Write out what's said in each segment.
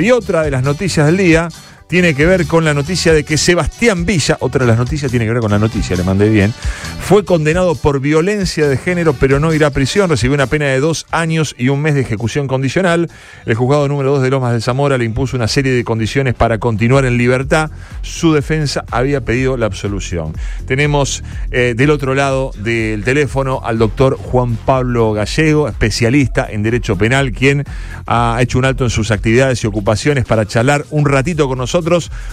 Y otra de las noticias del día tiene que ver con la noticia de que Sebastián Villa, otra de las noticias tiene que ver con la noticia, le mandé bien, fue condenado por violencia de género, pero no irá a prisión, recibió una pena de dos años y un mes de ejecución condicional. El juzgado número 2 de Lomas de Zamora le impuso una serie de condiciones para continuar en libertad. Su defensa había pedido la absolución. Tenemos eh, del otro lado del teléfono al doctor Juan Pablo Gallego, especialista en Derecho Penal, quien ha hecho un alto en sus actividades y ocupaciones para charlar un ratito con nosotros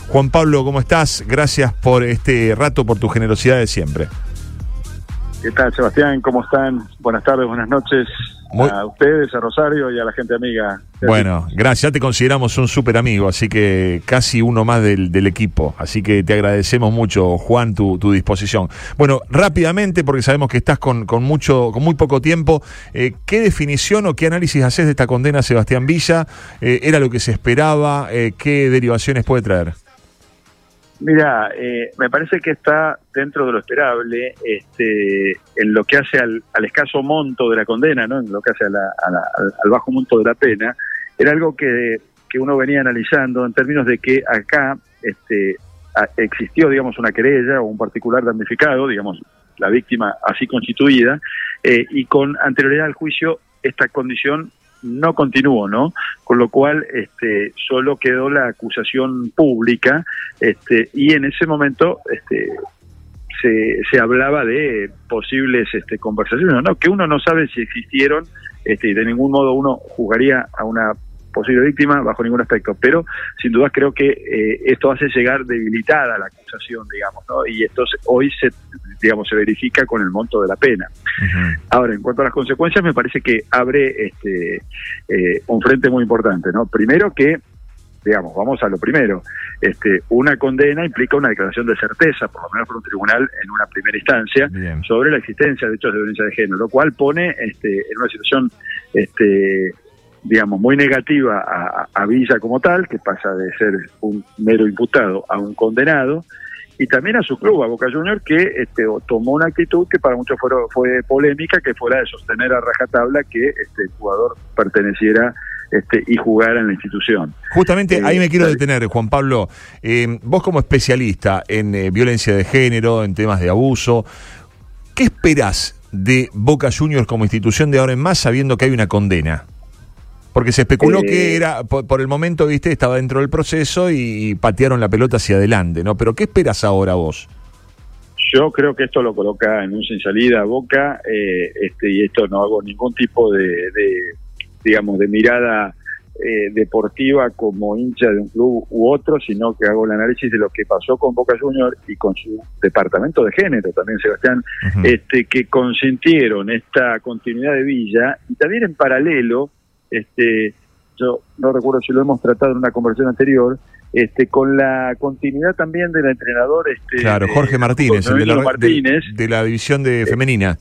Juan Pablo, ¿cómo estás? Gracias por este rato, por tu generosidad de siempre. ¿Qué tal, Sebastián? ¿Cómo están? Buenas tardes, buenas noches. A ustedes, a Rosario y a la gente amiga. Bueno, gracias. Ya te consideramos un súper amigo, así que casi uno más del, equipo. Así que te agradecemos mucho, Juan, tu, disposición. Bueno, rápidamente, porque sabemos que estás con, con mucho, con muy poco tiempo, eh, ¿qué definición o qué análisis haces de esta condena a Sebastián Villa? Eh, ¿Era lo que se esperaba? Eh, ¿Qué derivaciones puede traer? Mira, eh, me parece que está dentro de lo esperable este, en lo que hace al, escaso monto de la condena, ¿no? en lo que hace al bajo monto de la pena. Era algo que, uno venía analizando en términos de que acá este, existió, digamos, una querella o un particular damnificado, digamos, la víctima así constituida, eh, y con anterioridad al juicio esta condición no continuó, ¿no? Con lo cual, este, solo quedó la acusación pública, este, y en ese momento, este, se, se hablaba de posibles este, conversaciones, ¿no? Que uno no sabe si existieron, este, y de ningún modo uno jugaría a una posible víctima bajo ningún aspecto, pero sin duda creo que eh, esto hace llegar debilitada la acusación, digamos, ¿no? Y entonces hoy se, digamos, se verifica con el monto de la pena. Ahora, en cuanto a las consecuencias, me parece que abre este eh, un frente muy importante, ¿no? Primero que digamos, vamos a lo primero. Este, una condena implica una declaración de certeza, por lo menos por un tribunal en una primera instancia, sobre la existencia de hechos de violencia de género, lo cual pone este, en una situación este, digamos, muy negativa a, Villa como tal, que pasa de ser un mero imputado a un condenado, y también a su club, a Boca Junior, que este, tomó una actitud que para muchos fue, fue polémica, que fue la de sostener a rajatabla que este, el jugador perteneciera este, y jugara en la institución. Justamente ahí me quiero eh, detener, Juan Pablo. Eh, vos como especialista en eh, violencia de género, en temas de abuso, ¿qué esperás de Boca Juniors como institución de ahora en más sabiendo que hay una condena? Porque se especuló que eh, era, por, el momento, viste, estaba dentro del proceso y, patearon la pelota hacia adelante, ¿no? Pero ¿qué esperas ahora vos? Yo creo que esto lo coloca en un sin salida a boca, eh, este, y esto no hago ningún tipo de, digamos, de mirada eh, deportiva como hincha de un club u otro, sino que hago el análisis de lo que pasó con Boca Junior y con su departamento de género también, Sebastián, este, que consintieron esta continuidad de Villa y también en paralelo este, yo no recuerdo si lo hemos tratado en una conversación anterior, este, con la continuidad también del entrenador. Este, claro, Jorge Martínez, el de la, Martínez, de, la división de femenina.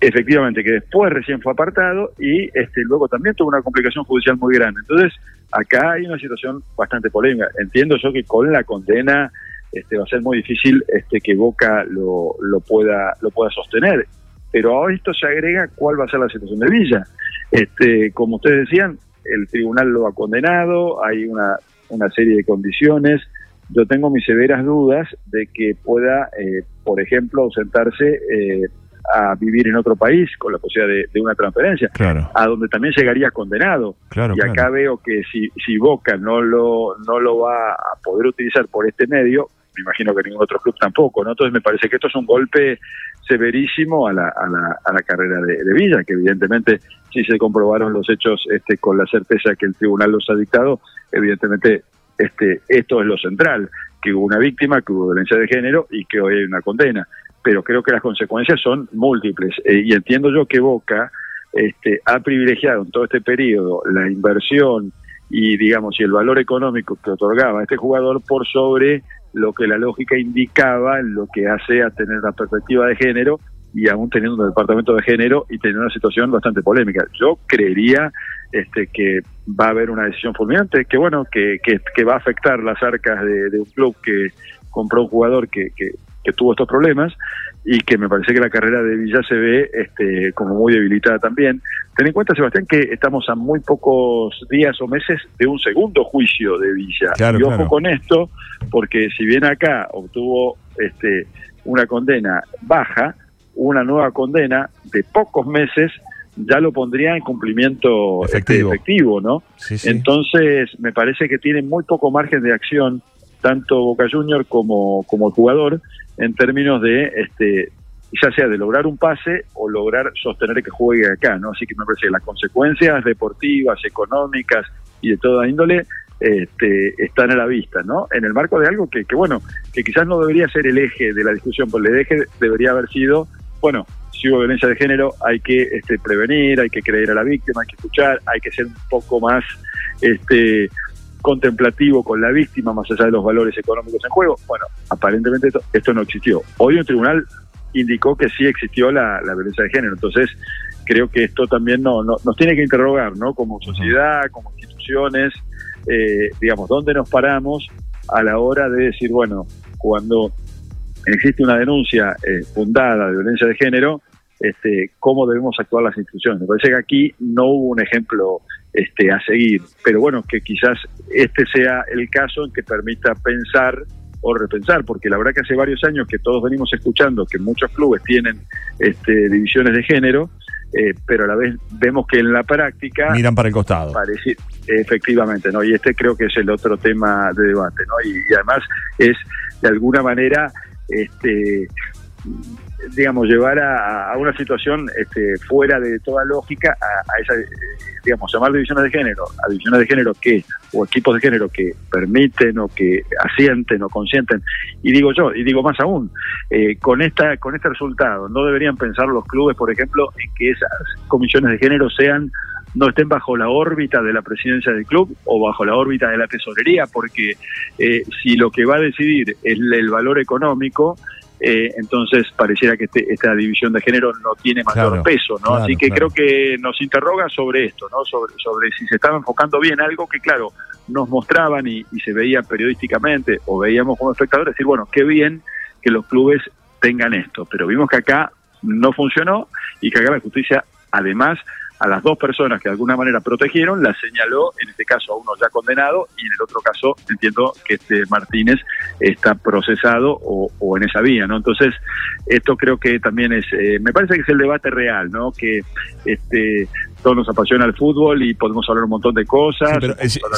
Efectivamente, que después recién fue apartado y este, luego también tuvo una complicación judicial muy grande. Entonces, acá hay una situación bastante polémica. Entiendo yo que con la condena este, va a ser muy difícil este, que Boca lo, lo, pueda, lo pueda sostener. Pero a esto se agrega cuál va a ser la situación de Villa. Este, como ustedes decían, el tribunal lo ha condenado, hay una, una serie de condiciones. Yo tengo mis severas dudas de que pueda, eh, por ejemplo, ausentarse eh, a vivir en otro país con la posibilidad de, una transferencia, a donde también llegaría condenado. y acá veo que si, si Boca no lo, no lo va a poder utilizar por este medio, me imagino que ningún otro club tampoco, ¿no? Entonces me parece que esto es un golpe severísimo a la, a la, a la carrera de, Villa, que evidentemente si se comprobaron los hechos este, con la certeza que el tribunal los ha dictado, evidentemente este, esto es lo central, que hubo una víctima, que hubo violencia de género y que hoy hay una condena. Pero creo que las consecuencias son múltiples. Eh, y entiendo yo que Boca este, ha privilegiado en todo este periodo la inversión y, digamos, y el valor económico que otorgaba a este jugador por sobre lo que la lógica indicaba lo que hace a tener la perspectiva de género y aún teniendo un departamento de género y teniendo una situación bastante polémica. Yo creería este, que va a haber una decisión fulminante, que bueno, que, que, va a afectar las arcas de, un club que compró un jugador que, que que tuvo estos problemas y que me parece que la carrera de Villa se ve este, como muy debilitada también. Ten en cuenta, Sebastián, que estamos a muy pocos días o meses de un segundo juicio de Villa. y ojo con esto, porque si bien acá obtuvo este, una condena baja, una nueva condena de pocos meses ya lo pondría en cumplimiento este, efectivo, efectivo ¿no? Entonces, me parece que tiene muy poco margen de acción tanto Boca Junior como, como el jugador en términos de este ya sea de lograr un pase o lograr sostener que juegue acá, ¿no? Así que me parece que las consecuencias deportivas, económicas y de toda índole este, están a la vista, ¿no? En el marco de algo que, que, bueno, que quizás no debería ser el eje de la discusión, porque el eje debería haber sido, bueno, si hubo violencia de género hay que este, prevenir, hay que creer a la víctima, hay que escuchar, hay que ser un poco más este, contemplativo con la víctima, más allá de los valores económicos en juego. Bueno, aparentemente esto, no existió. Hoy un tribunal indicó que sí existió la, violencia de género. Entonces, creo que esto también no, nos tiene que interrogar, ¿no? Como sociedad, como instituciones, eh, digamos, ¿dónde nos paramos a la hora de decir, bueno, cuando existe una denuncia eh, fundada de violencia de género, este, cómo debemos actuar las instituciones. Me parece que aquí no hubo un ejemplo este, a seguir, pero bueno, que quizás este sea el caso en que permita pensar o repensar, porque la verdad que hace varios años que todos venimos escuchando que muchos clubes tienen este, divisiones de género, eh, pero a la vez vemos que en la práctica... Miran para el costado. Parece, efectivamente, ¿no? Y este creo que es el otro tema de debate, ¿no? y además es, de alguna manera, este digamos, llevar a, una situación este, fuera de toda lógica a, esa, eh, digamos, llamar divisiones de género, a divisiones de género que, o equipos de género que permiten o que asienten o consienten. Y digo yo, y digo más aún, eh, con, esta, con este resultado, no deberían pensar los clubes, por ejemplo, en que esas comisiones de género sean no estén bajo la órbita de la presidencia del club o bajo la órbita de la tesorería, porque eh, si lo que va a decidir es el valor económico, eh, entonces pareciera que este, esta división de género no tiene mayor peso, ¿no? Así que creo que nos interroga sobre esto, ¿no? Sobre, sobre si se estaba enfocando bien algo que, claro, nos mostraban y, se veía periodísticamente o veíamos como espectadores, decir, bueno, qué bien que los clubes tengan esto, pero vimos que acá no funcionó y que acá la justicia además a las dos personas que de alguna manera protegieron, la señaló, en este caso a uno ya condenado y en el otro caso entiendo que este Martínez está procesado o, en esa vía, ¿no? Entonces, esto creo que también es, eh, me parece que es el debate real, ¿no? Que este todos nos apasiona el fútbol y podemos hablar un montón de cosas.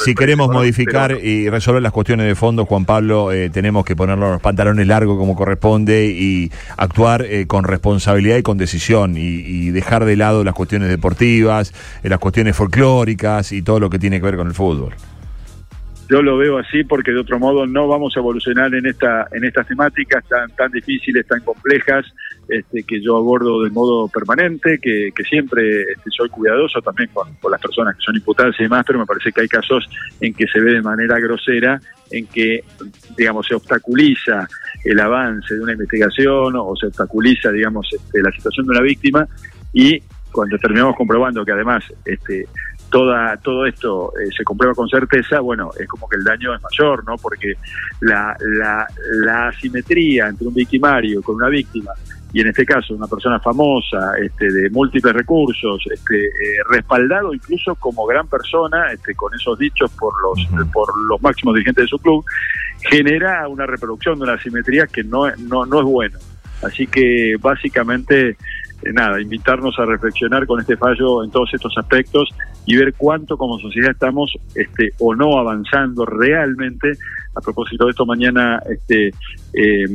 si, queremos modificar y resolver las cuestiones de fondo, Juan Pablo, eh, tenemos que ponernos los pantalones largos como corresponde y actuar eh, con responsabilidad y con decisión y, dejar de lado las cuestiones deportivas, eh, las cuestiones folclóricas y todo lo que tiene que ver con el fútbol. Yo lo veo así porque de otro modo no vamos a evolucionar en esta en estas temáticas tan tan difíciles, tan complejas, este, que yo abordo de modo permanente, que, siempre este, soy cuidadoso también con, las personas que son imputadas y demás, pero me parece que hay casos en que se ve de manera grosera, en que digamos se obstaculiza el avance de una investigación o se obstaculiza digamos este, la situación de una víctima y cuando terminamos comprobando que además este, toda, todo esto eh, se comprueba con certeza, bueno, es como que el daño es mayor, ¿no? Porque la, la, la asimetría entre un victimario con una víctima y en este caso una persona famosa, este, de múltiples recursos, este, eh, respaldado incluso como gran persona, este, con esos dichos por los, por los máximos dirigentes de su club, genera una reproducción de una asimetría que no, no, no es bueno. Así que básicamente eh, nada, invitarnos a reflexionar con este fallo en todos estos aspectos y ver cuánto como sociedad estamos este, o no avanzando realmente. A propósito de esto, mañana este, eh,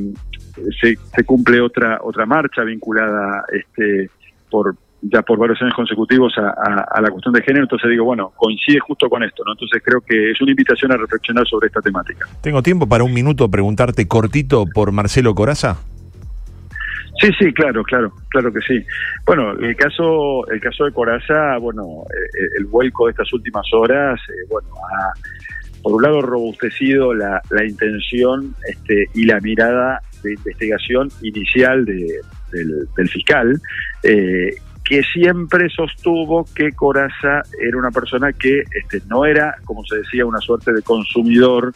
se, cumple otra otra marcha vinculada este, por ya por varios años consecutivos a, la cuestión de género, entonces digo, bueno, coincide justo con esto, ¿no? Entonces creo que es una invitación a reflexionar sobre esta temática. ¿Tengo tiempo para un minuto preguntarte cortito por Marcelo Coraza? Sí, sí, claro, claro, claro que sí. Bueno, el caso, el caso de Coraza, bueno, eh, el vuelco de estas últimas horas, eh, bueno, ha, por un lado robustecido la, la intención este, y la mirada de investigación inicial de, del, fiscal, eh, que siempre sostuvo que Coraza era una persona que este, no era, como se decía, una suerte de consumidor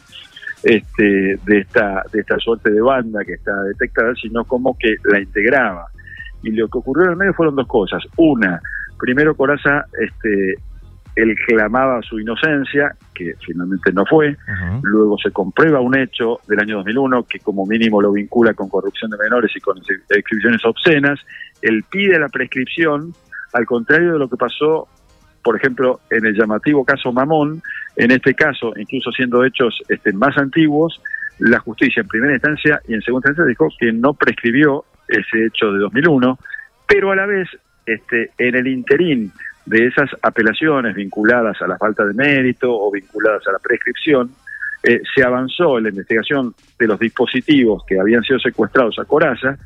este, de esta de esta suerte de banda que está detectada, sino como que la integraba. Y lo que ocurrió en el medio fueron dos cosas. Una, primero Coraza este, él clamaba su inocencia, que finalmente no fue, luego se comprueba un hecho del año 2001 que como mínimo lo vincula con corrupción de menores y con exhibiciones obscenas, él pide la prescripción, al contrario de lo que pasó, por ejemplo, en el llamativo caso Mamón, en este caso, incluso siendo hechos este, más antiguos, la justicia en primera instancia y en segunda instancia dijo que no prescribió ese hecho de 2001, pero a la vez, este, en el interín de esas apelaciones vinculadas a la falta de mérito o vinculadas a la prescripción, eh, se avanzó en la investigación de los dispositivos que habían sido secuestrados a Coraza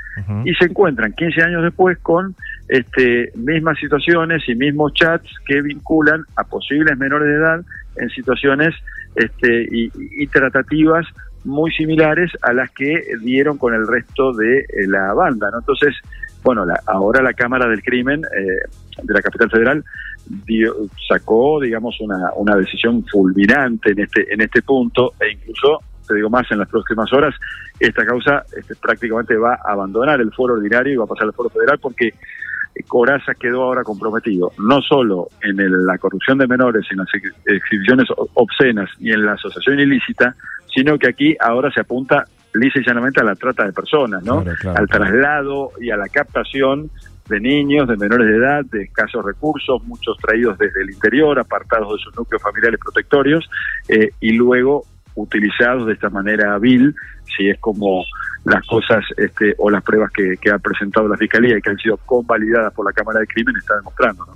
y se encuentran 15 años después con este, mismas situaciones y mismos chats que vinculan a posibles menores de edad en situaciones este, y, tratativas muy similares a las que dieron con el resto de eh, la banda. ¿no? Entonces, bueno, la, ahora la Cámara del Crimen eh, de la capital federal sacó, digamos, una, una decisión fulminante en este, en este punto e incluso, te digo más, en las próximas horas, esta causa este, prácticamente va a abandonar el foro ordinario y va a pasar al foro federal porque Coraza quedó ahora comprometido, no solo en la corrupción de menores, en las exhibiciones obscenas y en la asociación ilícita, sino que aquí ahora se apunta lisa y llanamente a la trata de personas, ¿no? Al traslado y a la captación de niños, de menores de edad, de escasos recursos, muchos traídos desde el interior, apartados de sus núcleos familiares protectorios, eh, y luego utilizados de esta manera vil, si es como las cosas este, o las pruebas que, ha presentado la Fiscalía y que han sido convalidadas por la Cámara de Crimen está demostrando.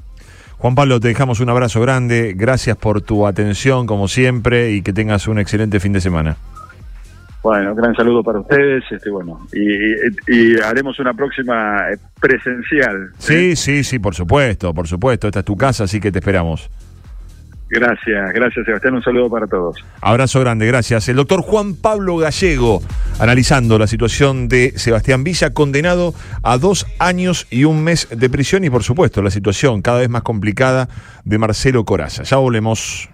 Juan Pablo, te dejamos un abrazo grande, gracias por tu atención como siempre y que tengas un excelente fin de semana. Bueno, gran saludo para ustedes, este, bueno, y, haremos una próxima eh, presencial. ¿eh? Sí, sí, sí, por supuesto, por supuesto. Esta es tu casa, así que te esperamos. Gracias, gracias Sebastián, un saludo para todos. Abrazo grande, gracias. El doctor Juan Pablo Gallego, analizando la situación de Sebastián Villa, condenado a dos años y un mes de prisión y por supuesto la situación cada vez más complicada de Marcelo Coraza. Ya volvemos.